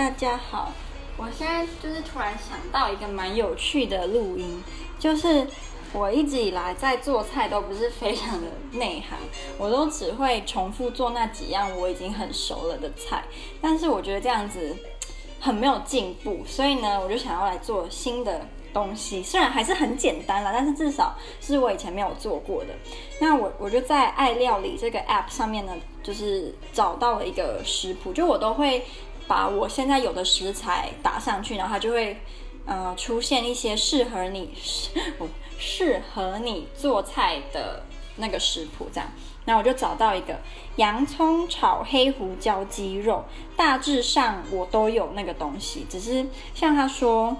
大家好，我现在就是突然想到一个蛮有趣的录音，就是我一直以来在做菜都不是非常的内行，我都只会重复做那几样我已经很熟了的菜，但是我觉得这样子很没有进步，所以呢，我就想要来做新的东西，虽然还是很简单啦，但是至少是我以前没有做过的。那我我就在爱料理这个 app 上面呢，就是找到了一个食谱，就我都会把我现在有的食材打上去，然后它就会呃出现一些适合你适合你做菜的那个食谱这样。那我就找到一个洋葱炒黑胡椒鸡肉，大致上我都有那个东西，只是像他说。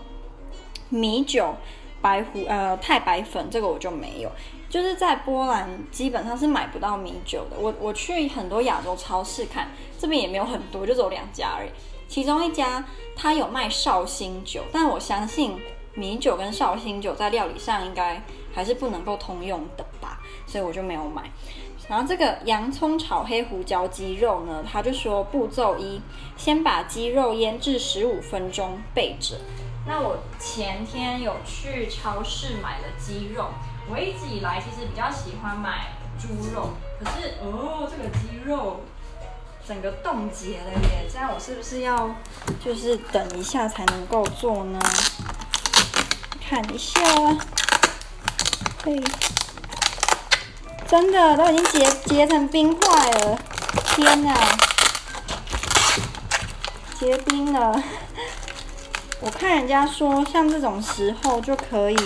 米酒、白胡呃太白粉，这个我就没有。就是在波兰基本上是买不到米酒的。我我去很多亚洲超市看，这边也没有很多，就只有两家而已。其中一家它有卖绍兴酒，但我相信米酒跟绍兴酒在料理上应该还是不能够通用的吧，所以我就没有买。然后这个洋葱炒黑胡椒鸡肉呢，他就说步骤一，先把鸡肉腌制十五分钟备着。那我前天有去超市买了鸡肉，我一直以来其实比较喜欢买猪肉，可是哦，这个鸡肉整个冻结了耶，这样我是不是要就是等一下才能够做呢？看一下，嘿，真的都已经结结成冰块了，天哪，结冰了。我看人家说，像这种时候就可以，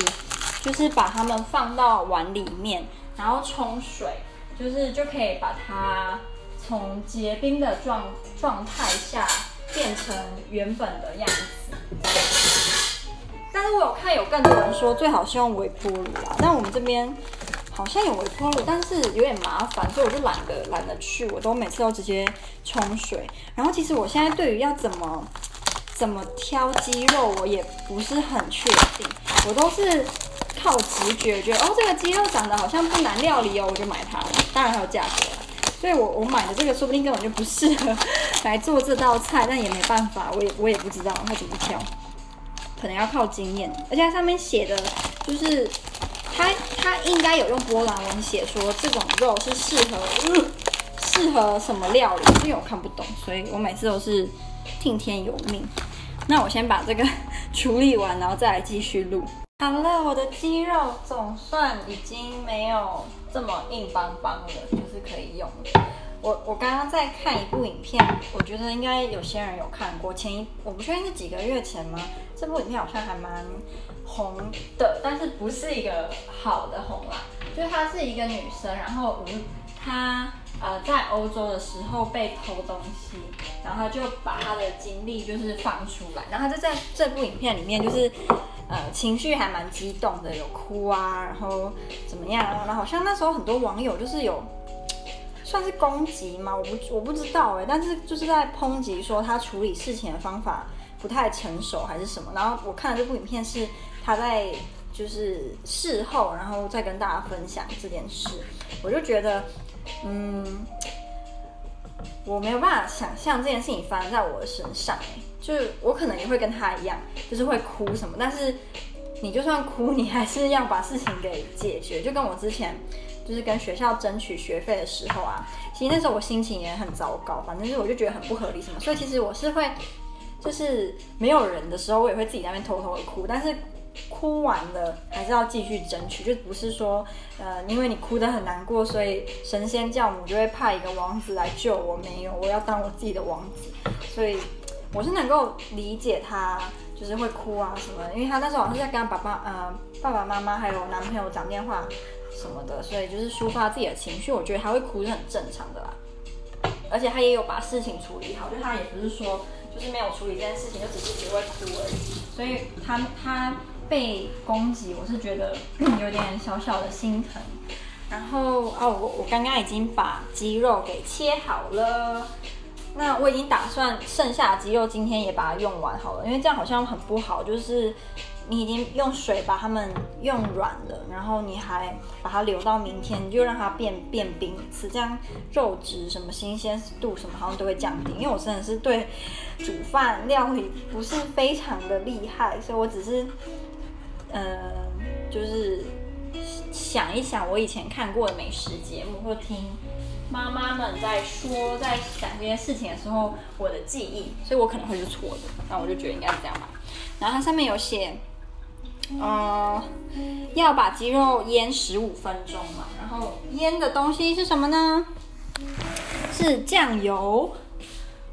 就是把它们放到碗里面，然后冲水，就是就可以把它从结冰的状状态下变成原本的样子。但是我有看有更多人说，最好是用微波炉啦。但我们这边好像有微波炉，但是有点麻烦，所以我就懒得懒得去，我都每次都直接冲水。然后其实我现在对于要怎么。怎么挑鸡肉，我也不是很确定，我都是靠直觉，觉得哦，这个鸡肉长得好像不难料理哦，我就买它了。当然还有价格，所以我我买的这个说不定根本就不适合来做这道菜，但也没办法，我也我也不知道它怎么挑，可能要靠经验。而且它上面写的就是，它它应该有用波兰文写说这种肉是适合适合什么料理，因为我看不懂，所以我每次都是。听天由命，那我先把这个 处理完，然后再来继续录。好了，我的肌肉总算已经没有这么硬邦邦了，就是可以用了。我我刚刚在看一部影片，我觉得应该有些人有看过。前一我不确定是几个月前吗？这部影片好像还蛮红的，但是不是一个好的红啦。就她是一个女生，然后无她。呃，在欧洲的时候被偷东西，然后他就把她的经历就是放出来，然后他就在这部影片里面就是，呃，情绪还蛮激动的，有哭啊，然后怎么样，然后好像那时候很多网友就是有算是攻击吗？我不我不知道哎，但是就是在抨击说他处理事情的方法不太成熟还是什么，然后我看了这部影片是他在就是事后，然后再跟大家分享这件事，我就觉得。嗯，我没有办法想象这件事情发生在我的身上，就是我可能也会跟他一样，就是会哭什么。但是你就算哭，你还是要把事情给解决。就跟我之前就是跟学校争取学费的时候啊，其实那时候我心情也很糟糕，反正是我就觉得很不合理什么。所以其实我是会，就是没有人的时候，我也会自己在那边偷偷的哭，但是。哭完了还是要继续争取，就不是说，呃，因为你哭得很难过，所以神仙教母就会派一个王子来救我。没有，我要当我自己的王子。所以我是能够理解他，就是会哭啊什么的，因为他那时候好像是在跟他爸爸、呃，爸爸妈妈还有男朋友讲电话什么的，所以就是抒发自己的情绪。我觉得他会哭是很正常的啦，而且他也有把事情处理好，就他也不是说就是没有处理这件事情，就只是只会哭而已。所以他他。被攻击，我是觉得有点小小的心疼。然后哦，我我刚刚已经把鸡肉给切好了，那我已经打算剩下的鸡肉今天也把它用完好了，因为这样好像很不好，就是你已经用水把它们用软了，然后你还把它留到明天，你就让它变变冰一次，这样肉质什么新鲜度什么好像都会降低。因为我真的是对煮饭料理不是非常的厉害，所以我只是，呃，就是想一想我以前看过的美食节目或听。妈妈们在说，在讲这件事情的时候，我的记忆，所以我可能会是错的。那我就觉得应该是这样吧。然后它上面有写，呃，要把鸡肉腌十五分钟嘛。然后腌的东西是什么呢？是酱油。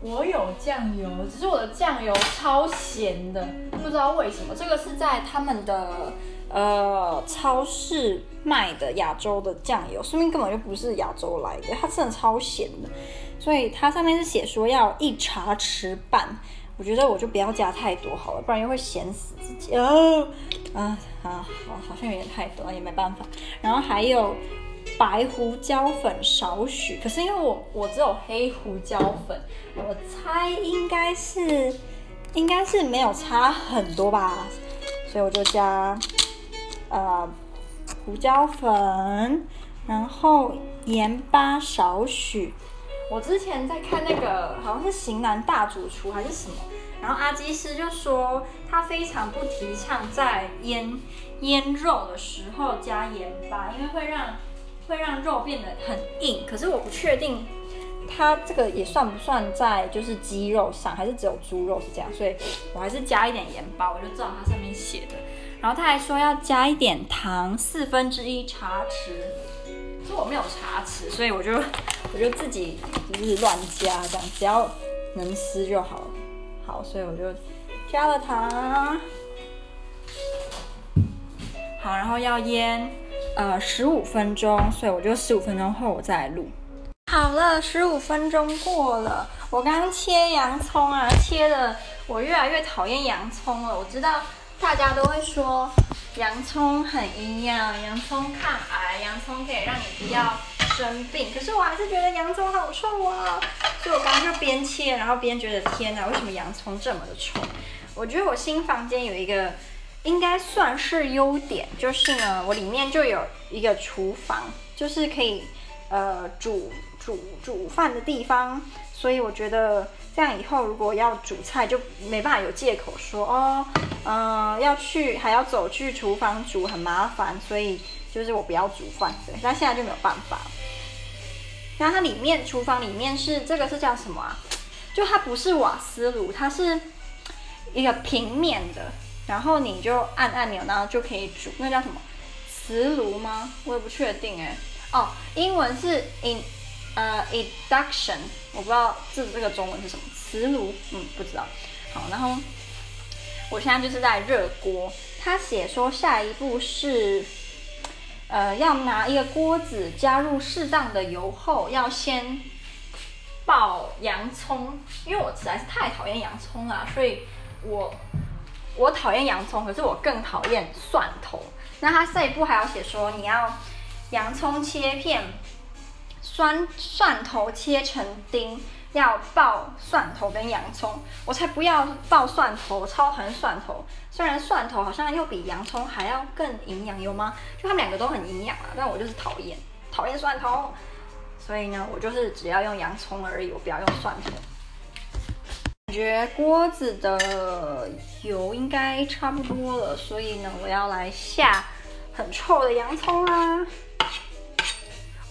我有酱油，只是我的酱油超咸的，不知道为什么。这个是在他们的。呃，超市卖的亚洲的酱油，说明根本就不是亚洲来的，它真的超咸的，所以它上面是写说要一茶匙半，我觉得我就不要加太多好了，不然又会咸死自己。哦，啊啊，好，好像有点太多，也没办法。然后还有白胡椒粉少许，可是因为我我只有黑胡椒粉，我猜应该是应该是没有差很多吧，所以我就加。呃，胡椒粉，然后盐巴少许。我之前在看那个好像是《型男大主厨》还是什么，然后阿基师就说他非常不提倡在腌腌肉的时候加盐巴，因为会让会让肉变得很硬。可是我不确定他这个也算不算在就是鸡肉上，还是只有猪肉是这样，所以我还是加一点盐巴，我就照它上面写的。然后他还说要加一点糖，四分之一茶匙。可是我没有茶匙，所以我就 我就自己就是乱加这样，只要能吃就好。好，所以我就加了糖。好，然后要腌呃十五分钟，所以我就十五分钟后我再录。好了，十五分钟过了，我刚刚切洋葱啊，切的我越来越讨厌洋葱了。我知道。大家都会说洋葱很营养，洋葱抗癌，洋葱可以让你不要生病。可是我还是觉得洋葱好臭啊！所以我刚刚就边切，然后边觉得天哪，为什么洋葱这么的臭？我觉得我新房间有一个应该算是优点，就是呢，我里面就有一个厨房，就是可以呃煮煮煮饭的地方。所以我觉得这样以后如果要煮菜，就没办法有借口说哦。嗯，要去还要走去厨房煮很麻烦，所以就是我不要煮饭，对。但现在就没有办法。然后它里面厨房里面是这个是叫什么啊？就它不是瓦斯炉，它是一个平面的，然后你就按按钮，然后就可以煮。那叫什么？磁炉吗？我也不确定哎。哦，英文是 in 呃 induction，我不知道这这个中文是什么？磁炉？嗯，不知道。好，然后。我现在就是在热锅，他写说下一步是，呃，要拿一个锅子加入适当的油后，要先爆洋葱，因为我实在是太讨厌洋葱了，所以我我讨厌洋葱，可是我更讨厌蒜头。那他下一步还要写说，你要洋葱切片，蒜蒜头切成丁。要爆蒜头跟洋葱，我才不要爆蒜头，我超讨厌蒜头。虽然蒜头好像又比洋葱还要更营养，有吗？就他们两个都很营养啊，但我就是讨厌讨厌蒜头。所以呢，我就是只要用洋葱而已，我不要用蒜头。感觉锅子的油应该差不多了，所以呢，我要来下很臭的洋葱啦。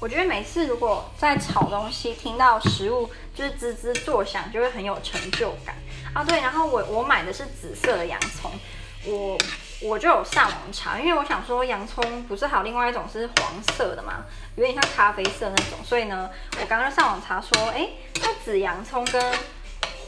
我觉得每次如果在炒东西，听到食物就是滋滋作响，就会很有成就感啊。对，然后我我买的是紫色的洋葱，我我就有上网查，因为我想说洋葱不是还有另外一种是黄色的嘛，有点像咖啡色那种，所以呢，我刚刚上网查说，哎，那紫洋葱跟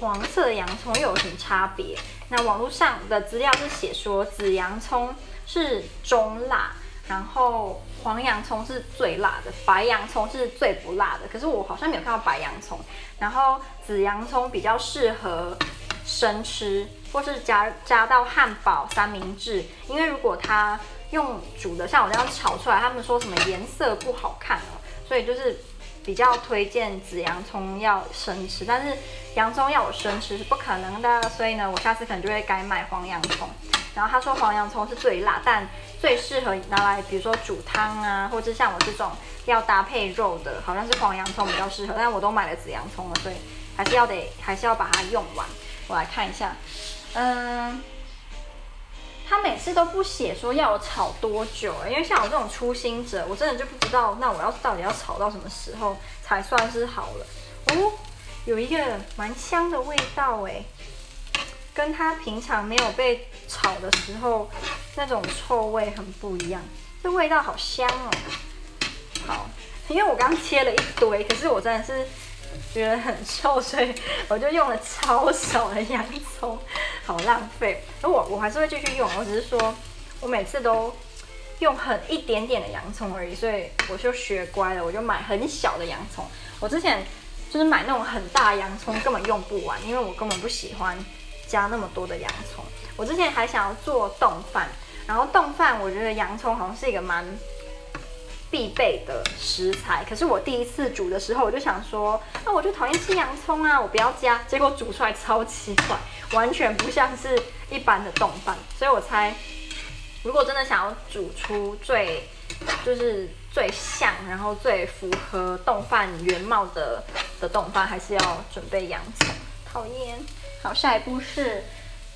黄色的洋葱又有什么差别？那网络上的资料是写说紫洋葱是中辣。然后黄洋葱是最辣的，白洋葱是最不辣的。可是我好像没有看到白洋葱。然后紫洋葱比较适合生吃，或是加加到汉堡、三明治。因为如果它用煮的，像我这样炒出来，他们说什么颜色不好看哦。所以就是比较推荐紫洋葱要生吃，但是洋葱要我生吃是不可能的，所以呢，我下次可能就会改买黄洋葱。然后他说黄洋葱是最辣，但最适合拿来，比如说煮汤啊，或者像我这种要搭配肉的，好像是黄洋葱比较适合。但我都买了紫洋葱了，所以还是要得，还是要把它用完。我来看一下，嗯。他每次都不写说要我炒多久，因为像我这种初心者，我真的就不知道，那我要到底要炒到什么时候才算是好了。哦，有一个蛮香的味道哎，跟他平常没有被炒的时候那种臭味很不一样，这味道好香哦。好，因为我刚切了一堆，可是我真的是。觉得很臭，所以我就用了超少的洋葱，好浪费。而我我还是会继续用，我只是说我每次都用很一点点的洋葱而已，所以我就学乖了，我就买很小的洋葱。我之前就是买那种很大洋葱，根本用不完，因为我根本不喜欢加那么多的洋葱。我之前还想要做冻饭，然后冻饭我觉得洋葱好像是一个蛮。必备的食材，可是我第一次煮的时候，我就想说，那我就讨厌吃洋葱啊，我不要加。结果煮出来超奇怪，完全不像是一般的冻饭。所以我猜，如果真的想要煮出最就是最像，然后最符合冻饭原貌的的冻饭，还是要准备洋葱。讨厌。好，下一步是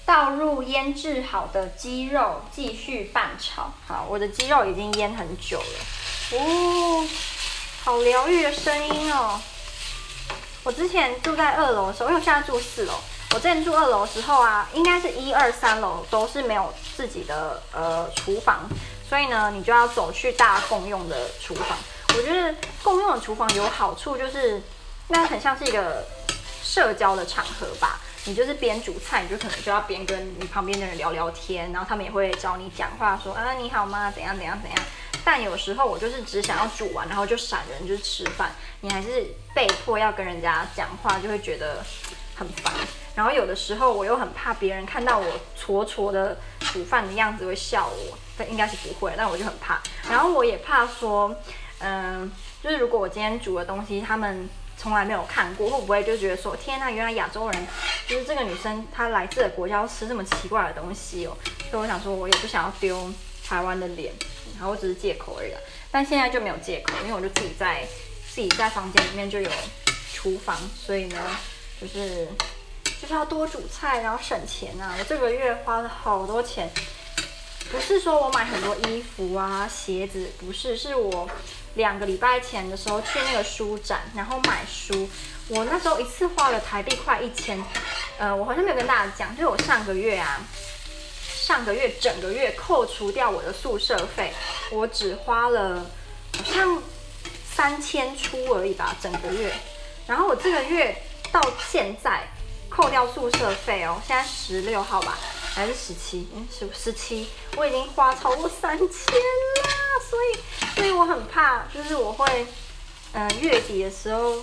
倒入腌制好的鸡肉，继续拌炒。好，我的鸡肉已经腌很久了。哦，好疗愈的声音哦！我之前住在二楼的时候，因为我现在住四楼。我之前住二楼的时候啊，应该是一二三楼都是没有自己的呃厨房，所以呢，你就要走去大共用的厨房。我觉得共用的厨房有好处，就是那很像是一个社交的场合吧。你就是边煮菜，你就可能就要边跟你旁边的人聊聊天，然后他们也会找你讲话，说啊你好吗？怎样怎样怎样。但有时候我就是只想要煮完，然后就闪人，就是吃饭。你还是被迫要跟人家讲话，就会觉得很烦。然后有的时候我又很怕别人看到我戳戳的煮饭的样子会笑我，但应该是不会。但我就很怕。然后我也怕说，嗯，就是如果我今天煮的东西他们从来没有看过，会不会就觉得说，天呐，原来亚洲人就是这个女生她来自的国家要吃这么奇怪的东西哦。所以我想说，我也不想要丢台湾的脸。然后只是借口而已，但现在就没有借口，因为我就自己在自己在房间里面就有厨房，所以呢，就是就是要多煮菜，然后省钱啊！我这个月花了好多钱，不是说我买很多衣服啊、鞋子，不是，是我两个礼拜前的时候去那个书展，然后买书，我那时候一次花了台币快一千，呃，我好像没有跟大家讲，就是我上个月啊。上个月整个月扣除掉我的宿舍费，我只花了好像三千出而已吧，整个月。然后我这个月到现在扣掉宿舍费哦，现在十六号吧，还是十七？嗯，十十七，我已经花超过三千啦，所以所以我很怕，就是我会嗯、月底的时候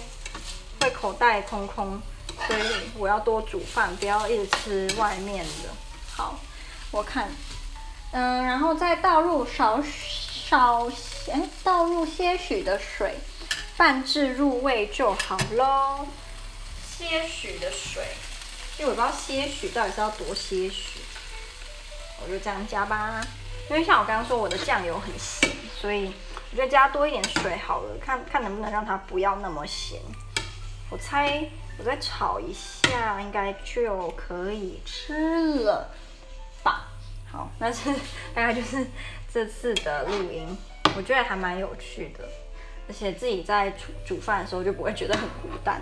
会口袋空空，所以我要多煮饭，不要一直吃外面的。好。我看，嗯，然后再倒入少少，哎，倒入些许的水，拌至入味就好喽。些许的水，因为我不知道些许到底是要多些许，我就这样加吧。因为像我刚刚说，我的酱油很咸，所以我就加多一点水好了，看看能不能让它不要那么咸。我猜我再炒一下，应该就可以吃了。好，那是大概就是这次的录音，我觉得还蛮有趣的，而且自己在煮煮饭的时候就不会觉得很孤单。